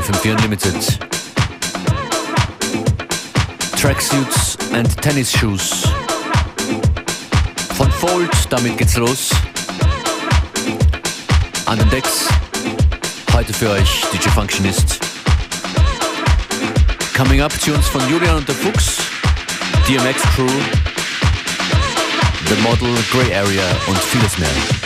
Herzlich willkommen bei FM4 Unlimited. Tracksuits and Tennis Shoes. Von Fold, damit geht's los. An den Decks. Heute für euch DJ Functionist. Coming up Tunes von Julian und der Fuchs. DMX Crew. The Model, Grey Area und vieles mehr.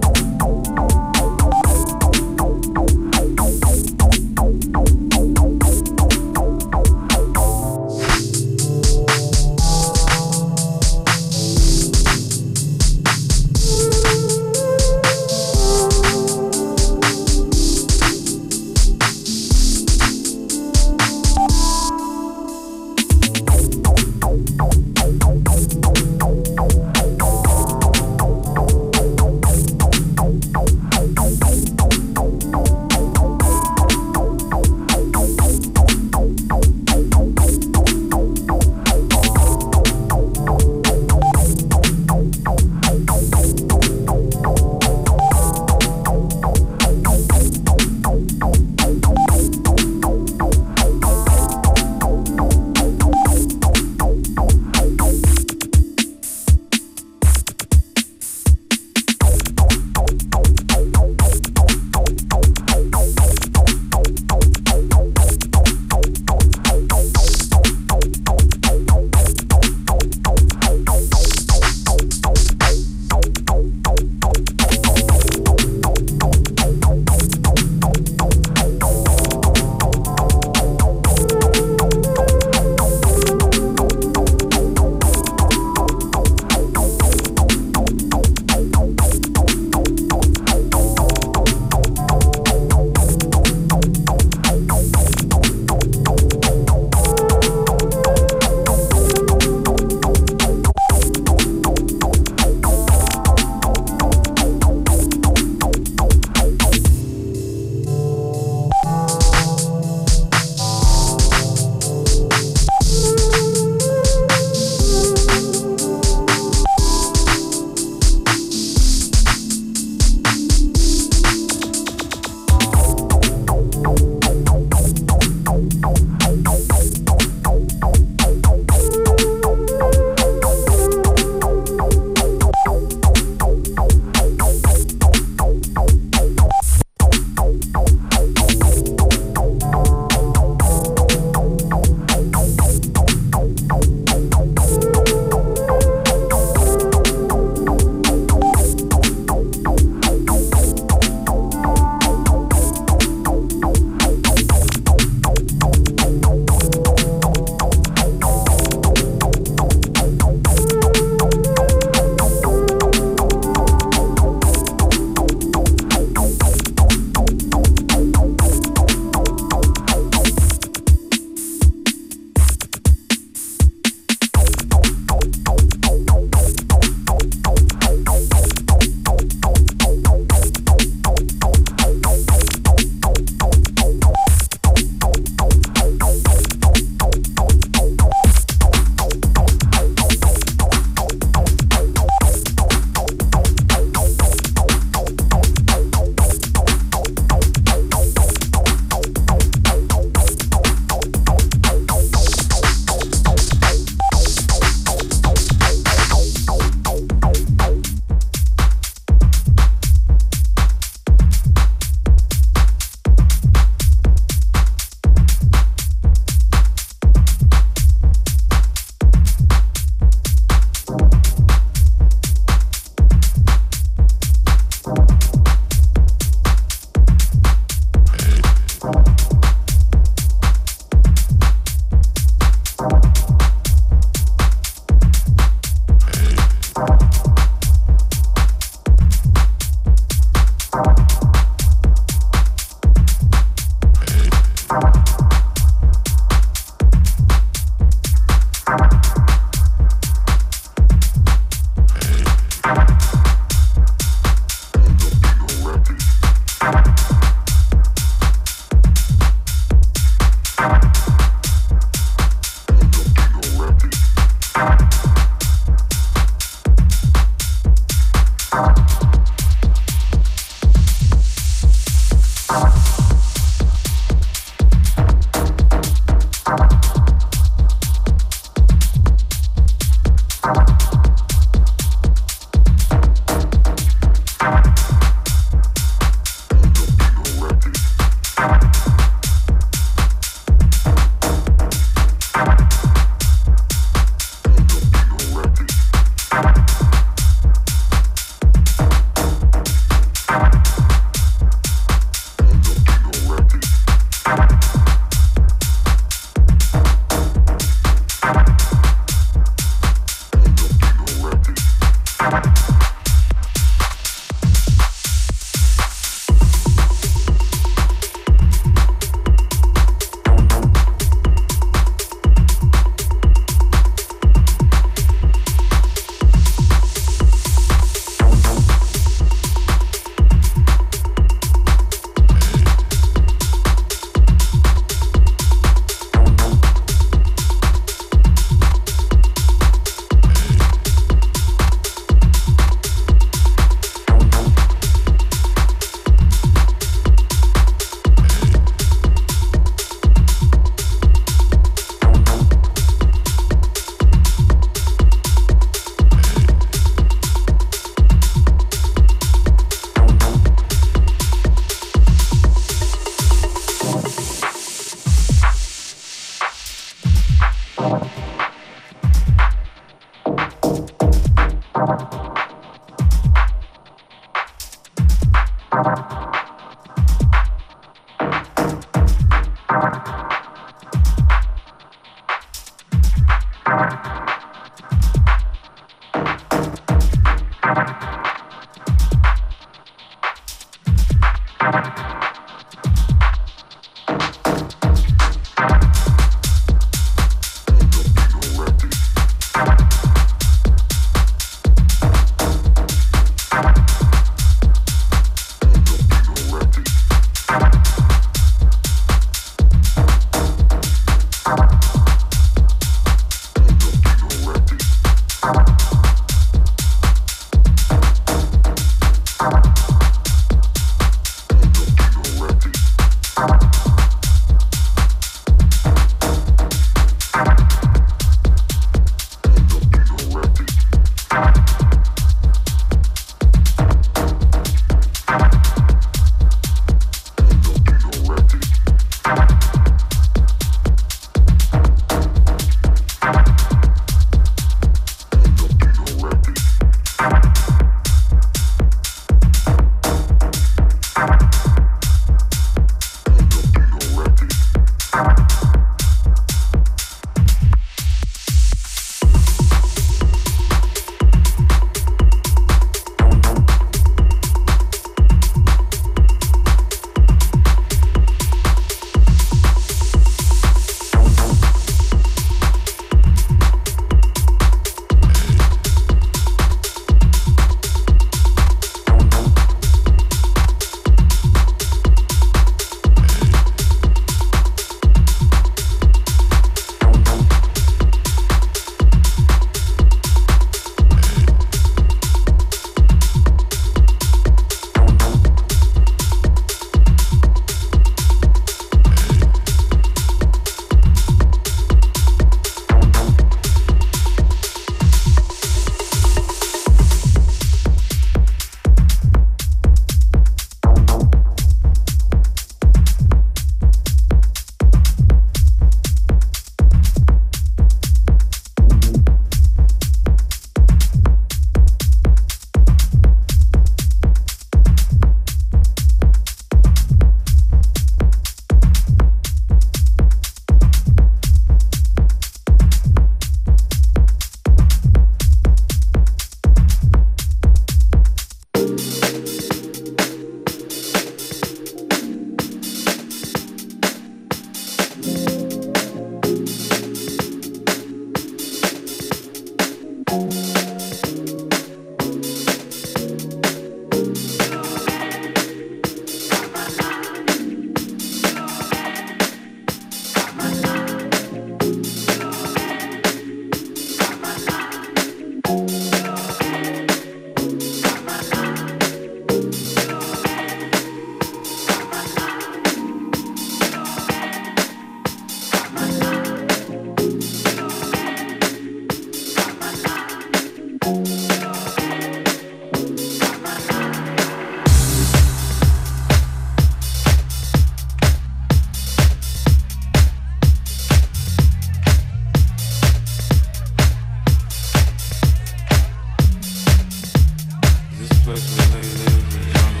Young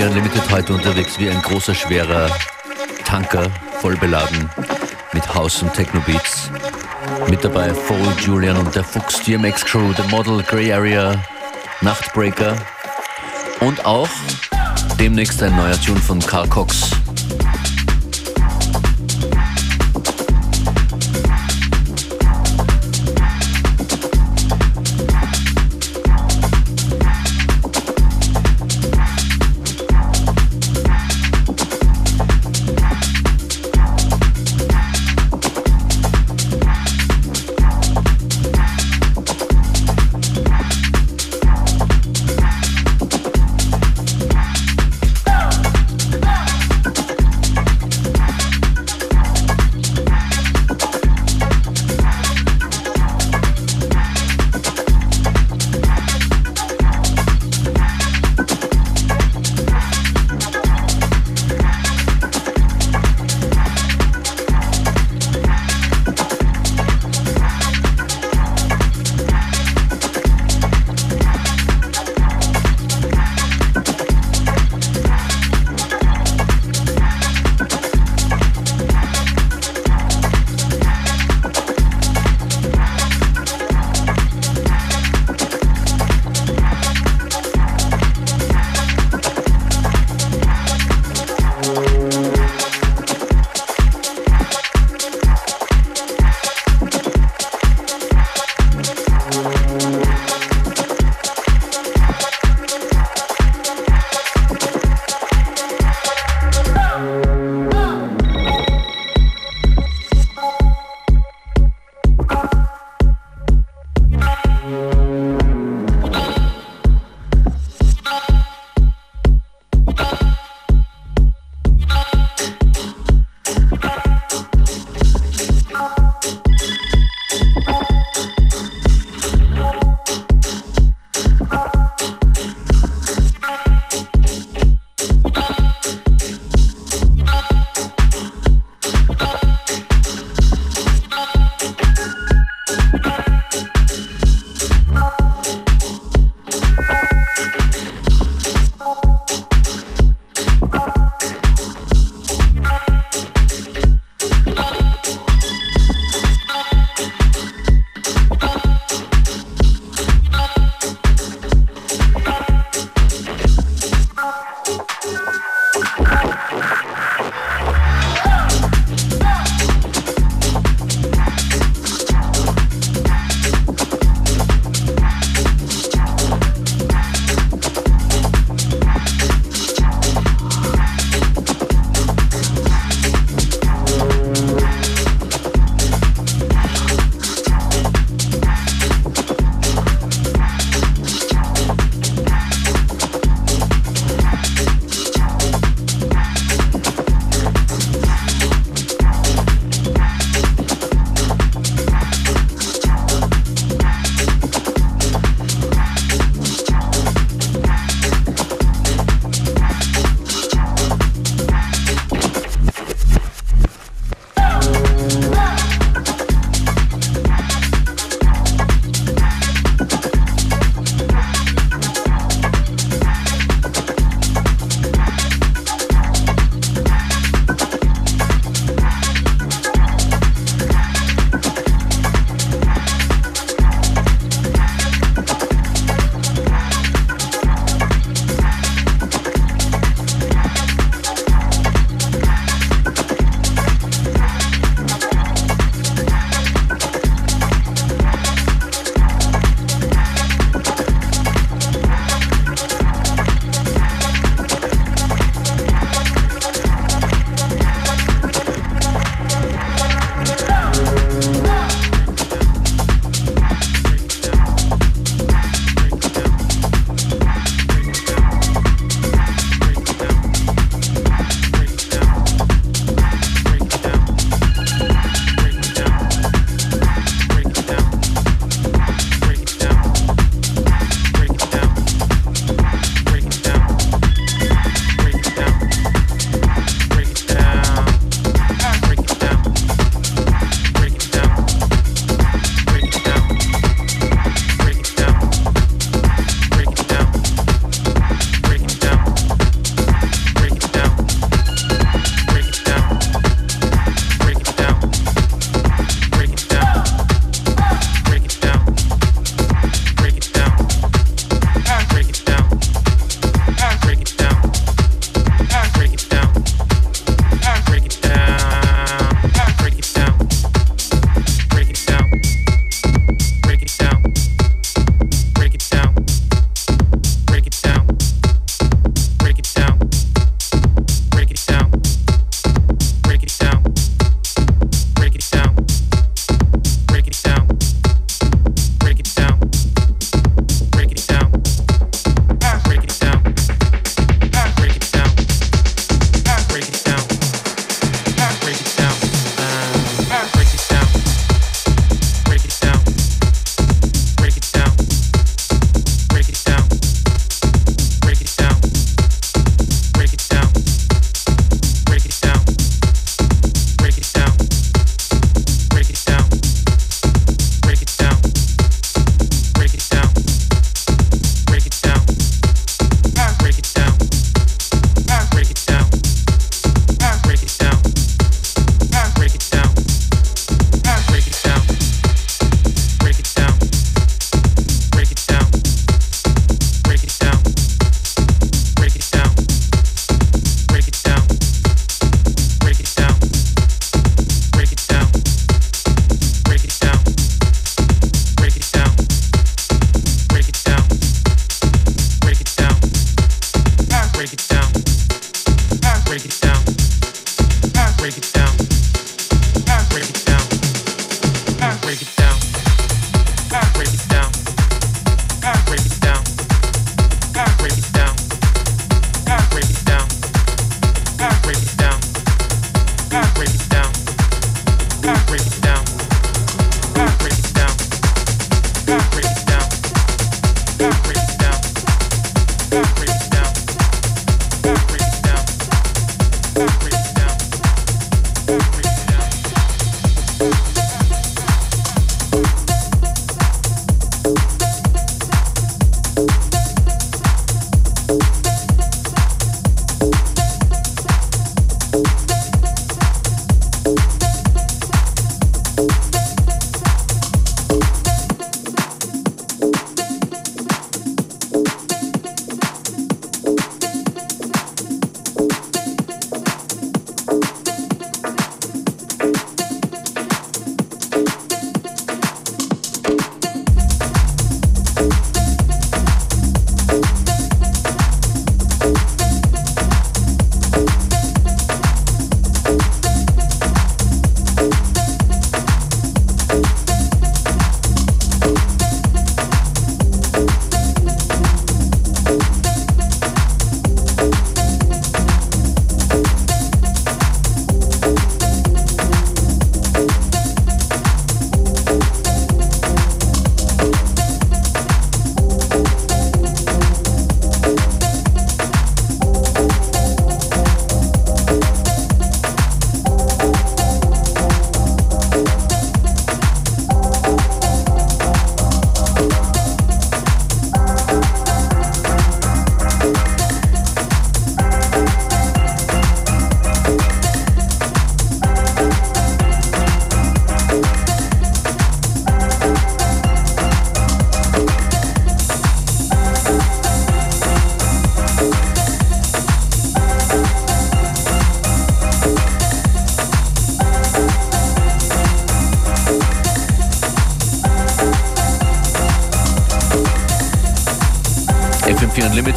FM4 Unlimited heute unterwegs wie ein großer, schwerer Tanker, voll beladen mit House und Techno Beats. Mit dabei Fold, Julian und der Fuchs DMX Crew, The Model, Grey Area, Nachtbreaker und auch demnächst ein neuer Tune von Carl Cox.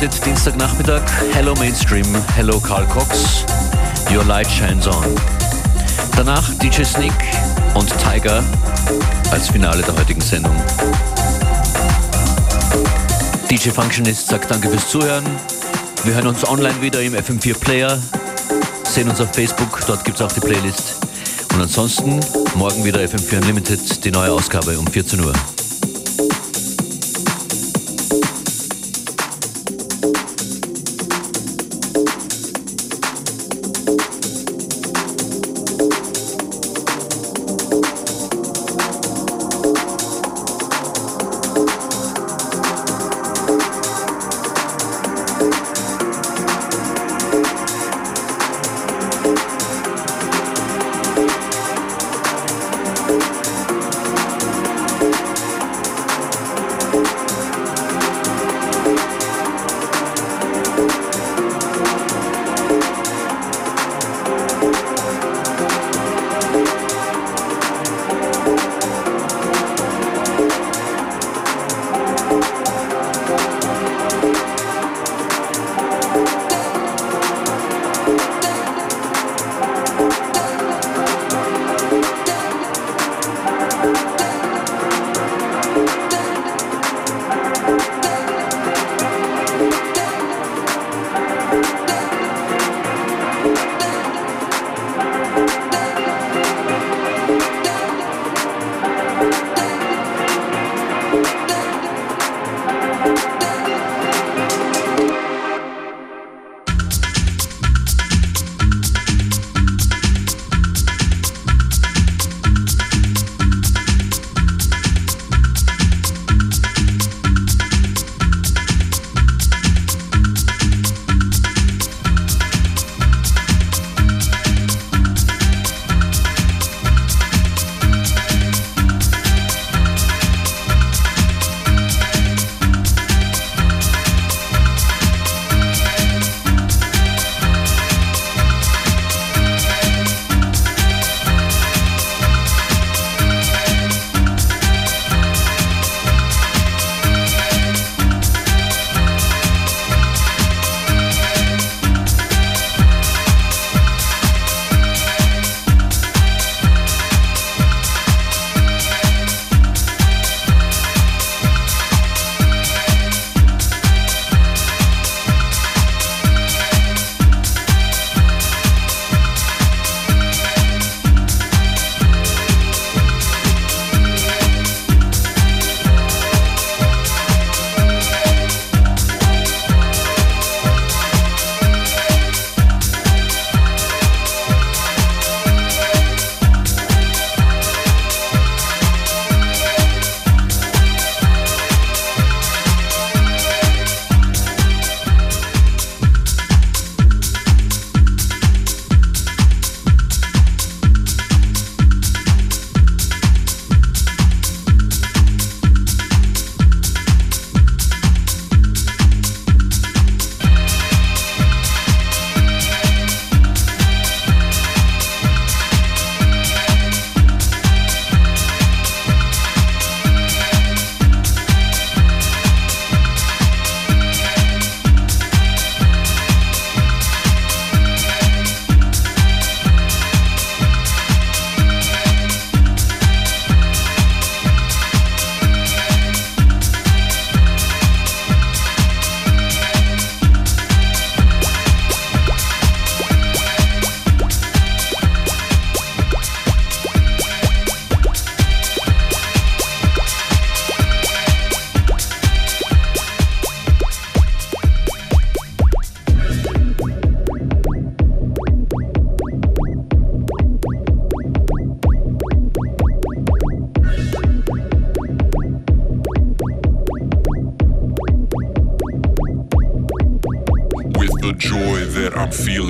Unlimited, Dienstagnachmittag. Hello Mainstream, hello Carl Cox. Your Light Shines On. Danach DJ Sneak und Tiger als Finale der heutigen Sendung. DJ Functionist sagt danke fürs Zuhören. Wir hören uns online wieder im FM4 Player, sehen uns auf Facebook, dort gibt es auch die Playlist. Und ansonsten morgen wieder FM4 Unlimited, die neue Ausgabe um 14 Uhr.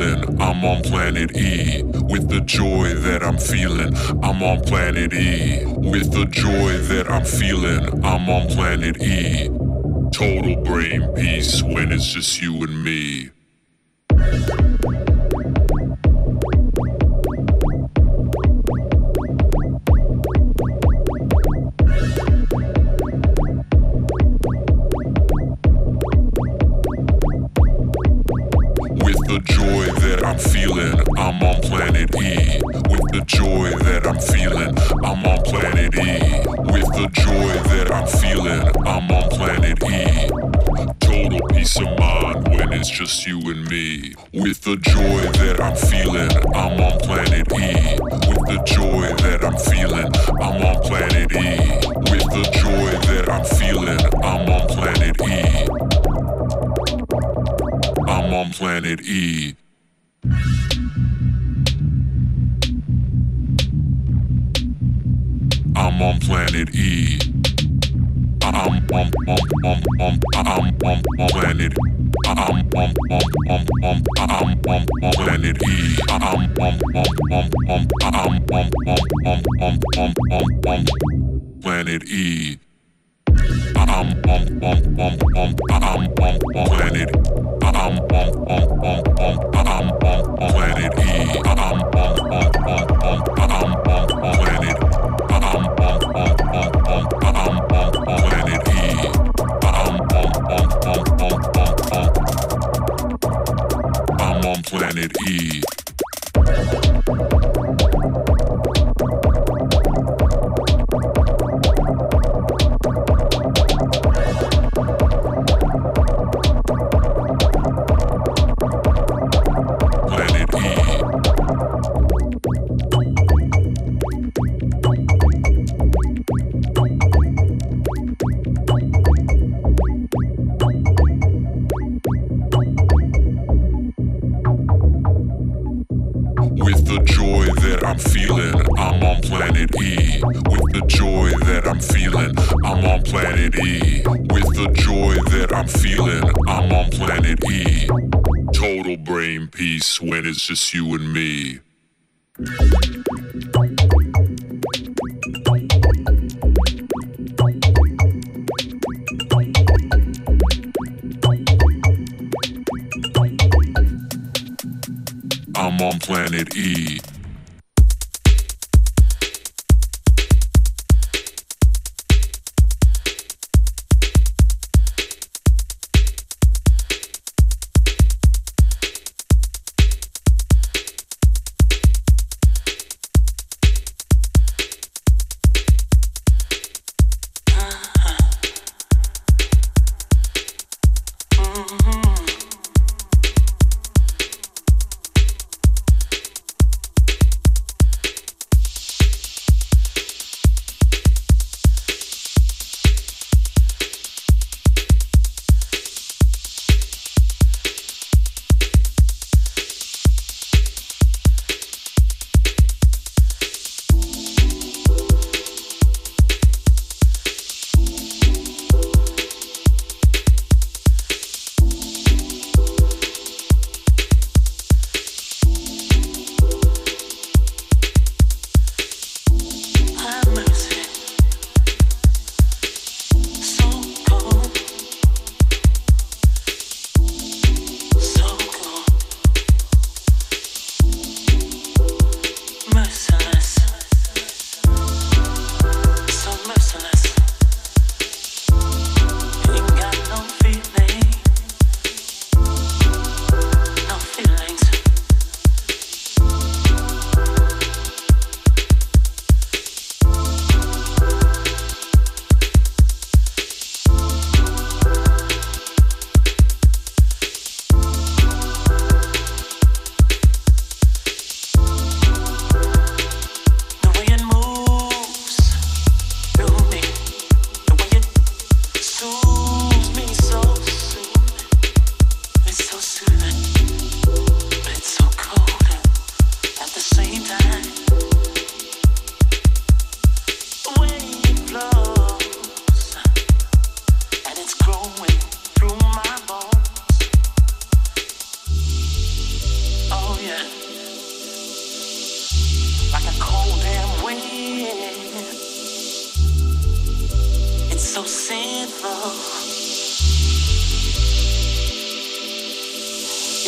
Feeling, I'm on planet E. With the joy that I'm feeling, I'm on planet E. With the joy that I'm feeling, I'm on planet E. Total brain peace when it's just you and me. Just you and me. With the joy that I'm feeling, I'm on planet E. With the joy that I'm feeling, I'm on planet E. With the joy that I'm feeling, I'm on planet E. I'm on planet E. I'm on planet E. Planet Planet E. Planet E. Planet planet E. it's just you and me.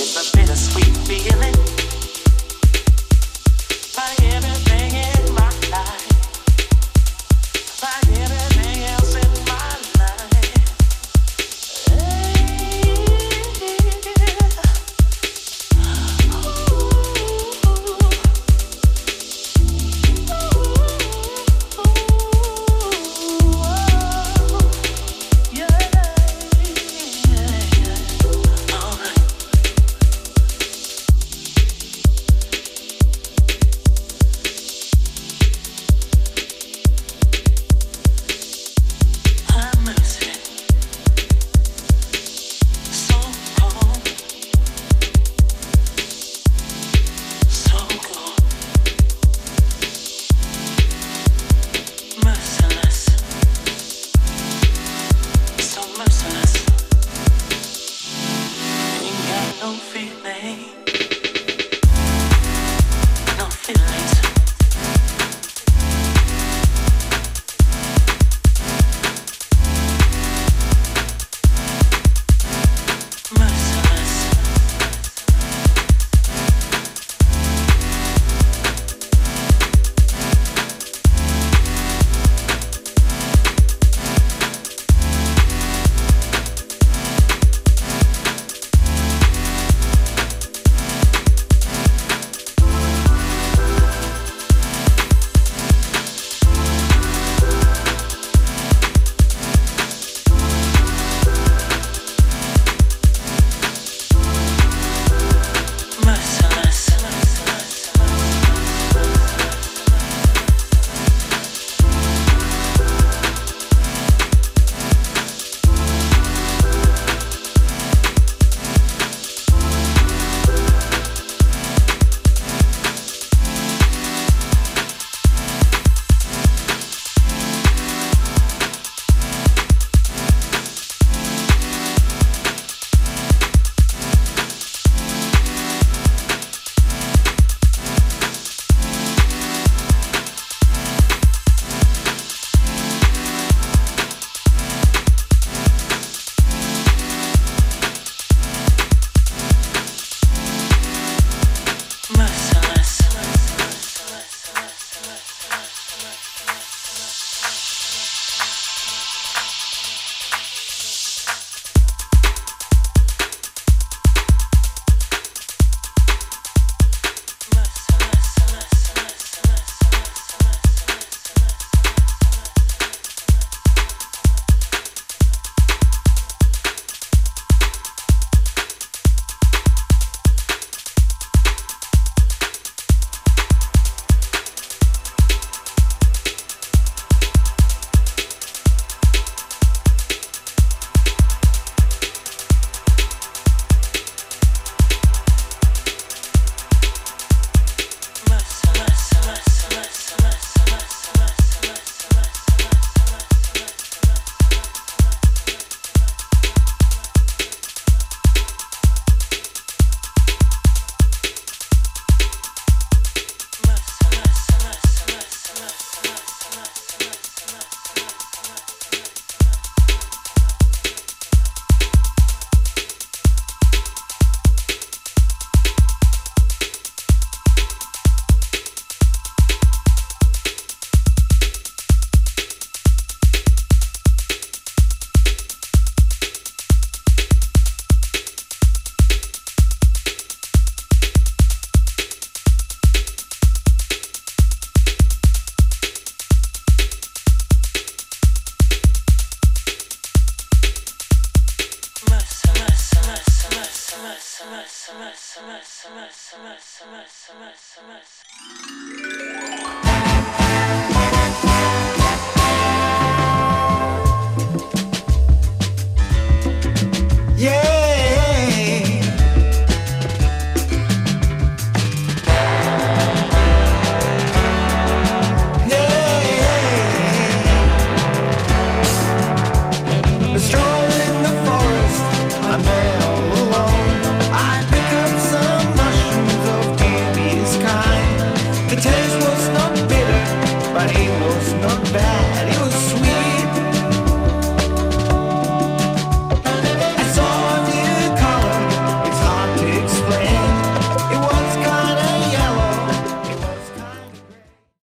It's a bittersweet feeling.